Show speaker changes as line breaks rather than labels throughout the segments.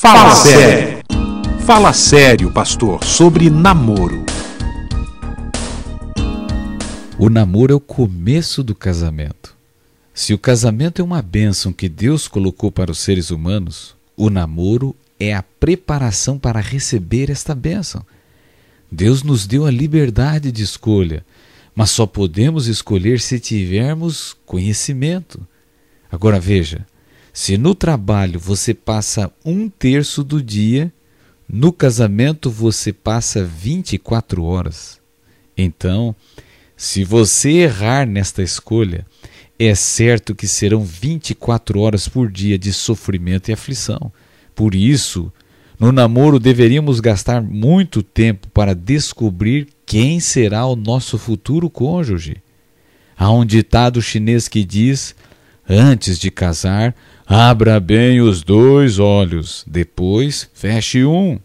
Fala sério. Fala sério, pastor, sobre namoro.
O namoro é o começo do casamento. Se o casamento é uma bênção que Deus colocou para os seres humanos, o namoro é a preparação para receber esta bênção. Deus nos deu a liberdade de escolha, mas só podemos escolher se tivermos conhecimento. Agora veja: se no trabalho você passa um terço do dia, no casamento você passa 24 horas. Então, se você errar nesta escolha, é certo que serão 24 horas por dia de sofrimento e aflição. Por isso, no namoro deveríamos gastar muito tempo para descobrir quem será o nosso futuro cônjuge. Há um ditado chinês que diz: antes de casar, abra bem os dois olhos, depois feche um.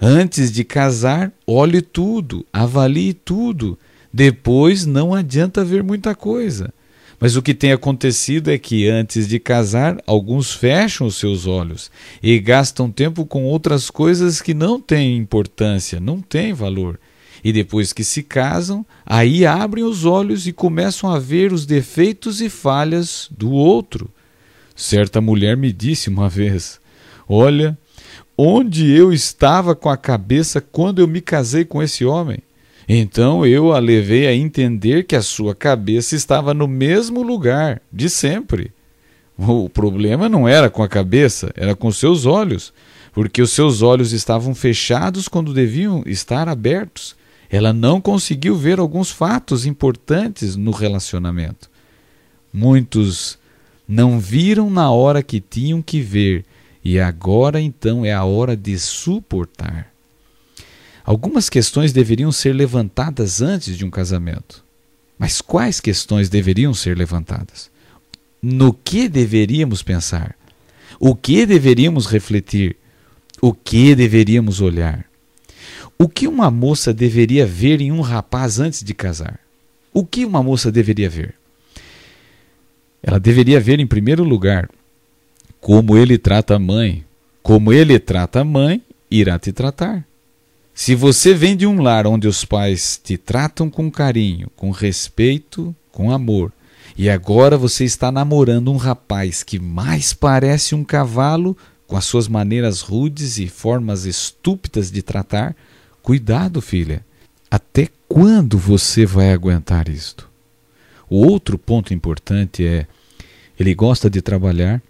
Antes de casar, olhe tudo, avalie tudo depois não adianta ver muita coisa. Mas o que tem acontecido é que antes de casar, alguns fecham os seus olhos e gastam tempo com outras coisas que não têm importância, não têm valor. E depois que se casam, aí abrem os olhos e começam a ver os defeitos e falhas do outro. Certa mulher me disse uma vez: Olha, onde eu estava com a cabeça quando eu me casei com esse homem? Então eu a levei a entender que a sua cabeça estava no mesmo lugar de sempre. O problema não era com a cabeça, era com seus olhos, porque os seus olhos estavam fechados quando deviam estar abertos. Ela não conseguiu ver alguns fatos importantes no relacionamento. Muitos não viram na hora que tinham que ver, e agora então é a hora de suportar. Algumas questões deveriam ser levantadas antes de um casamento. Mas quais questões deveriam ser levantadas? No que deveríamos pensar? O que deveríamos refletir? O que deveríamos olhar? O que uma moça deveria ver em um rapaz antes de casar? O que uma moça deveria ver? Ela deveria ver, em primeiro lugar, como ele trata a mãe. Como ele trata a mãe, irá te tratar. Se você vem de um lar onde os pais te tratam com carinho, com respeito, com amor, e agora você está namorando um rapaz que mais parece um cavalo, com as suas maneiras rudes e formas estúpidas de tratar, cuidado, filha. Até quando você vai aguentar isto? O outro ponto importante é: ele gosta de trabalhar.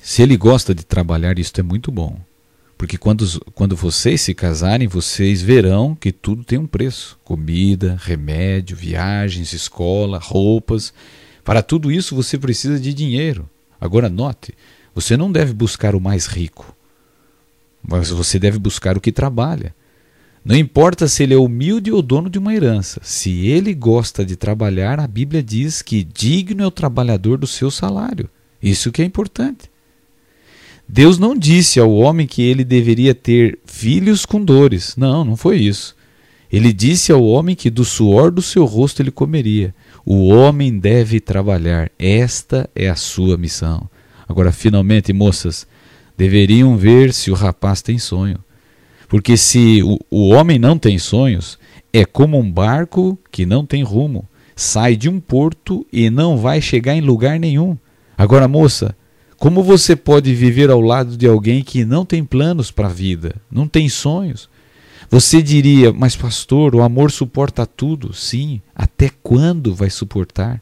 Se ele gosta de trabalhar, isto é muito bom. Porque quando, quando vocês se casarem, vocês verão que tudo tem um preço: comida, remédio, viagens, escola, roupas. Para tudo isso você precisa de dinheiro. Agora note, você não deve buscar o mais rico, mas você deve buscar o que trabalha. Não importa se ele é humilde ou dono de uma herança, se ele gosta de trabalhar, a Bíblia diz que digno é o trabalhador do seu salário. Isso que é importante. Deus não disse ao homem que ele deveria ter filhos com dores. Não, não foi isso. Ele disse ao homem que do suor do seu rosto ele comeria. O homem deve trabalhar. Esta é a sua missão. Agora, finalmente, moças, deveriam ver se o rapaz tem sonho. Porque se o, o homem não tem sonhos, é como um barco que não tem rumo. Sai de um porto e não vai chegar em lugar nenhum. Agora, moça, como você pode viver ao lado de alguém que não tem planos para a vida, não tem sonhos? Você diria, mas pastor, o amor suporta tudo. Sim, até quando vai suportar?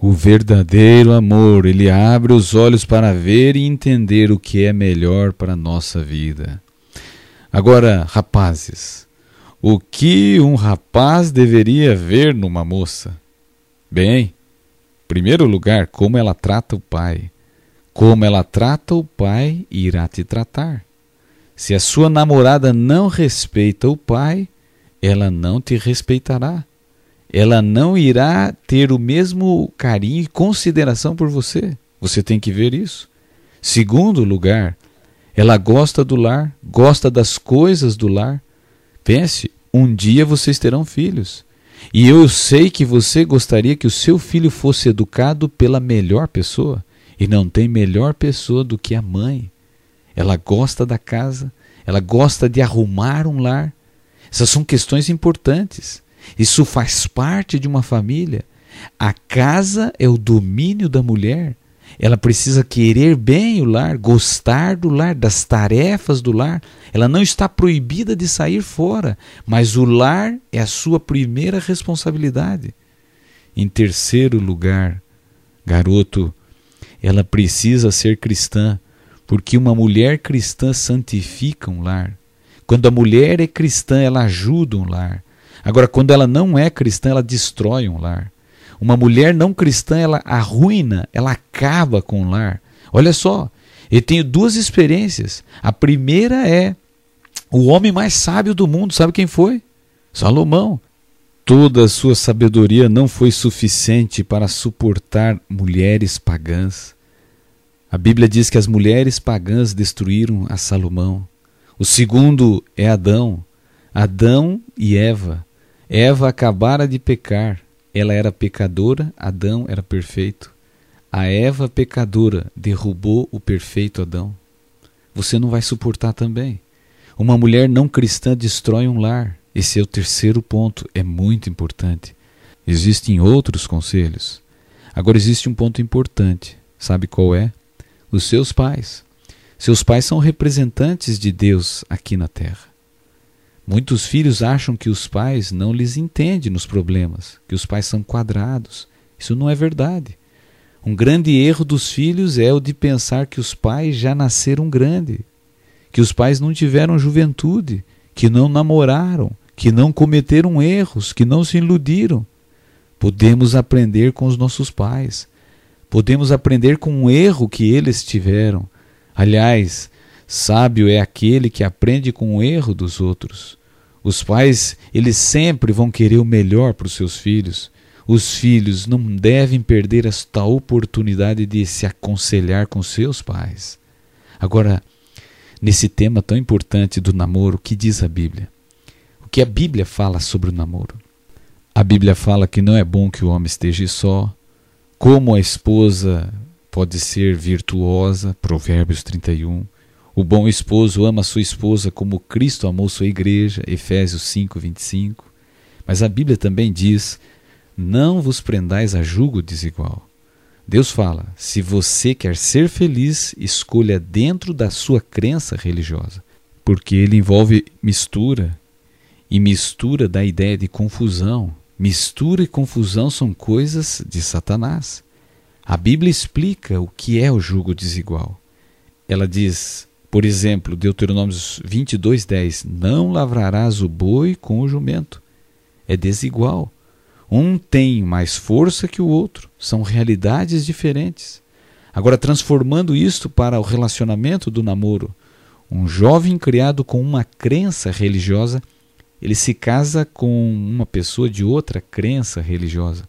O verdadeiro amor, ele abre os olhos para ver e entender o que é melhor para a nossa vida. Agora, rapazes, o que um rapaz deveria ver numa moça? Bem, em primeiro lugar, como ela trata o pai. Como ela trata o pai, irá te tratar. Se a sua namorada não respeita o pai, ela não te respeitará. Ela não irá ter o mesmo carinho e consideração por você. Você tem que ver isso. Segundo lugar, ela gosta do lar, gosta das coisas do lar. Pense, um dia vocês terão filhos. E eu sei que você gostaria que o seu filho fosse educado pela melhor pessoa. E não tem melhor pessoa do que a mãe. ela gosta da casa, ela gosta de arrumar um lar. Essas são questões importantes. Isso faz parte de uma família. A casa é o domínio da mulher. Ela precisa querer bem o lar, gostar do lar, das tarefas do lar. Ela não está proibida de sair fora, mas o lar é a sua primeira responsabilidade. Em terceiro lugar, garoto, ela precisa ser cristã, porque uma mulher cristã santifica um lar. Quando a mulher é cristã, ela ajuda um lar. Agora, quando ela não é cristã, ela destrói um lar. Uma mulher não cristã, ela arruina, ela acaba com o lar. Olha só, eu tenho duas experiências. A primeira é o homem mais sábio do mundo, sabe quem foi? Salomão. Toda a sua sabedoria não foi suficiente para suportar mulheres pagãs. A Bíblia diz que as mulheres pagãs destruíram a Salomão. O segundo é Adão. Adão e Eva. Eva acabara de pecar. Ela era pecadora, Adão era perfeito. A Eva pecadora derrubou o perfeito Adão. Você não vai suportar também. Uma mulher não cristã destrói um lar. Esse é o terceiro ponto, é muito importante. Existem outros conselhos. Agora existe um ponto importante. Sabe qual é? Os seus pais. Seus pais são representantes de Deus aqui na terra. Muitos filhos acham que os pais não lhes entendem nos problemas, que os pais são quadrados. Isso não é verdade. Um grande erro dos filhos é o de pensar que os pais já nasceram grandes, que os pais não tiveram juventude, que não namoraram, que não cometeram erros, que não se iludiram. Podemos aprender com os nossos pais. Podemos aprender com um erro que eles tiveram. Aliás, Sábio é aquele que aprende com o erro dos outros. Os pais, eles sempre vão querer o melhor para os seus filhos. Os filhos não devem perder esta oportunidade de se aconselhar com seus pais. Agora, nesse tema tão importante do namoro, o que diz a Bíblia? O que a Bíblia fala sobre o namoro? A Bíblia fala que não é bom que o homem esteja só, como a esposa pode ser virtuosa, Provérbios 31, o bom esposo ama sua esposa como Cristo amou sua igreja, Efésios 5, 25. Mas a Bíblia também diz: não vos prendais a julgo desigual. Deus fala: se você quer ser feliz, escolha dentro da sua crença religiosa, porque ele envolve mistura, e mistura dá ideia de confusão. Mistura e confusão são coisas de Satanás. A Bíblia explica o que é o jugo desigual. Ela diz: por exemplo, Deuteronômio 22, 10: Não lavrarás o boi com o jumento. É desigual. Um tem mais força que o outro. São realidades diferentes. Agora, transformando isto para o relacionamento do namoro, um jovem criado com uma crença religiosa, ele se casa com uma pessoa de outra crença religiosa.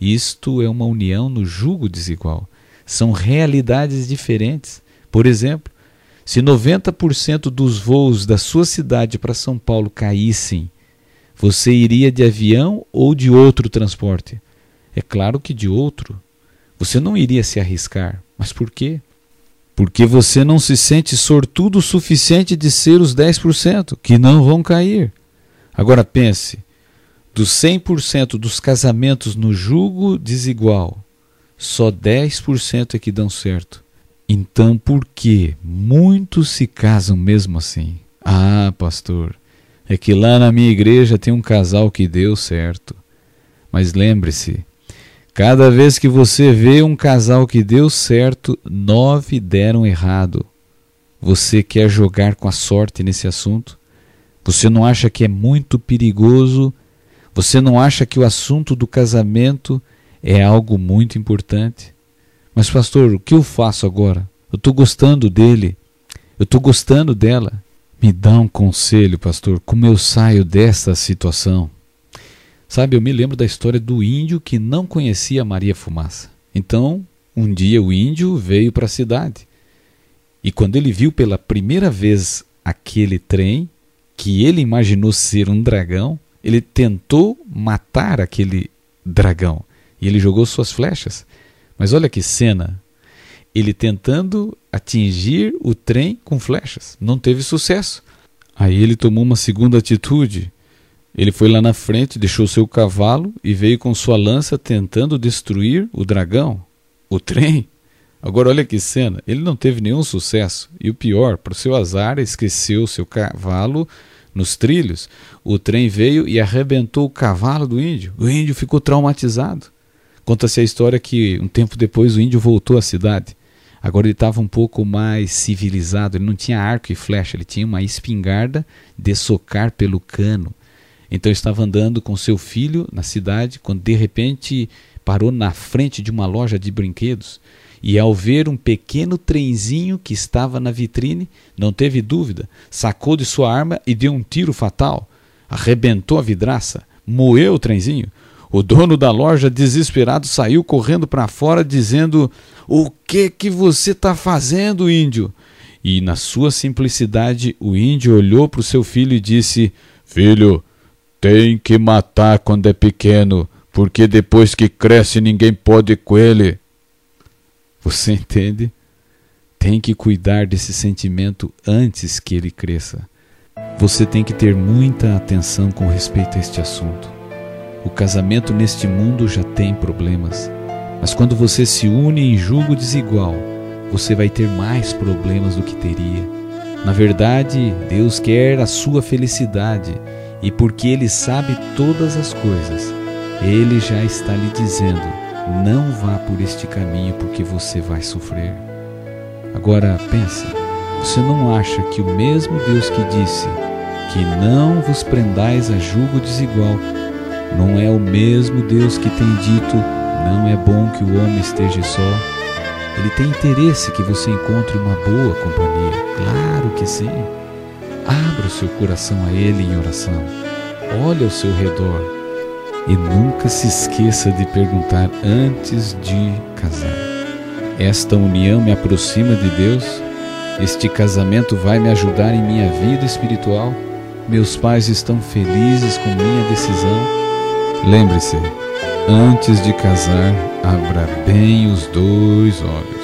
Isto é uma união no jugo desigual. São realidades diferentes. Por exemplo, se 90% dos voos da sua cidade para São Paulo caíssem, você iria de avião ou de outro transporte? É claro que de outro. Você não iria se arriscar. Mas por quê? Porque você não se sente sortudo o suficiente de ser os 10% que não vão cair. Agora pense: dos 100% dos casamentos no jugo desigual, só 10% é que dão certo. Então, por que muitos se casam mesmo assim? Ah, pastor, é que lá na minha igreja tem um casal que deu certo. Mas lembre-se, cada vez que você vê um casal que deu certo, nove deram errado. Você quer jogar com a sorte nesse assunto? Você não acha que é muito perigoso? Você não acha que o assunto do casamento é algo muito importante? Mas, pastor, o que eu faço agora? Eu estou gostando dele, eu estou gostando dela. Me dá um conselho, pastor, como eu saio dessa situação? Sabe, eu me lembro da história do índio que não conhecia Maria Fumaça. Então, um dia o índio veio para a cidade. E quando ele viu pela primeira vez aquele trem, que ele imaginou ser um dragão, ele tentou matar aquele dragão. E ele jogou suas flechas. Mas olha que cena! ele tentando atingir o trem com flechas. Não teve sucesso. Aí ele tomou uma segunda atitude. Ele foi lá na frente, deixou seu cavalo e veio com sua lança tentando destruir o dragão, o trem. Agora olha que cena, ele não teve nenhum sucesso. E o pior, para o seu azar, esqueceu seu cavalo nos trilhos. O trem veio e arrebentou o cavalo do índio. O índio ficou traumatizado. Conta-se a história que um tempo depois o índio voltou à cidade. Agora ele estava um pouco mais civilizado, ele não tinha arco e flecha, ele tinha uma espingarda de socar pelo cano. Então estava andando com seu filho na cidade, quando de repente parou na frente de uma loja de brinquedos. E ao ver um pequeno trenzinho que estava na vitrine, não teve dúvida, sacou de sua arma e deu um tiro fatal. Arrebentou a vidraça, moeu o trenzinho. O dono da loja, desesperado, saiu correndo para fora, dizendo: O que que você está fazendo, índio? E, na sua simplicidade, o índio olhou para o seu filho e disse: Filho, tem que matar quando é pequeno, porque depois que cresce ninguém pode com ele. Você entende? Tem que cuidar desse sentimento antes que ele cresça. Você tem que ter muita atenção com respeito a este assunto. O casamento neste mundo já tem problemas, mas quando você se une em julgo desigual, você vai ter mais problemas do que teria. Na verdade, Deus quer a sua felicidade e porque Ele sabe todas as coisas, Ele já está lhe dizendo: não vá por este caminho porque você vai sofrer. Agora pensa, você não acha que o mesmo Deus que disse que não vos prendais a julgo desigual não é o mesmo Deus que tem dito: não é bom que o homem esteja só. Ele tem interesse que você encontre uma boa companhia. Claro que sim. Abra o seu coração a Ele em oração. Olhe ao seu redor. E nunca se esqueça de perguntar antes de casar: Esta união me aproxima de Deus? Este casamento vai me ajudar em minha vida espiritual? Meus pais estão felizes com minha decisão? Lembre-se, antes de casar, abra bem os dois olhos.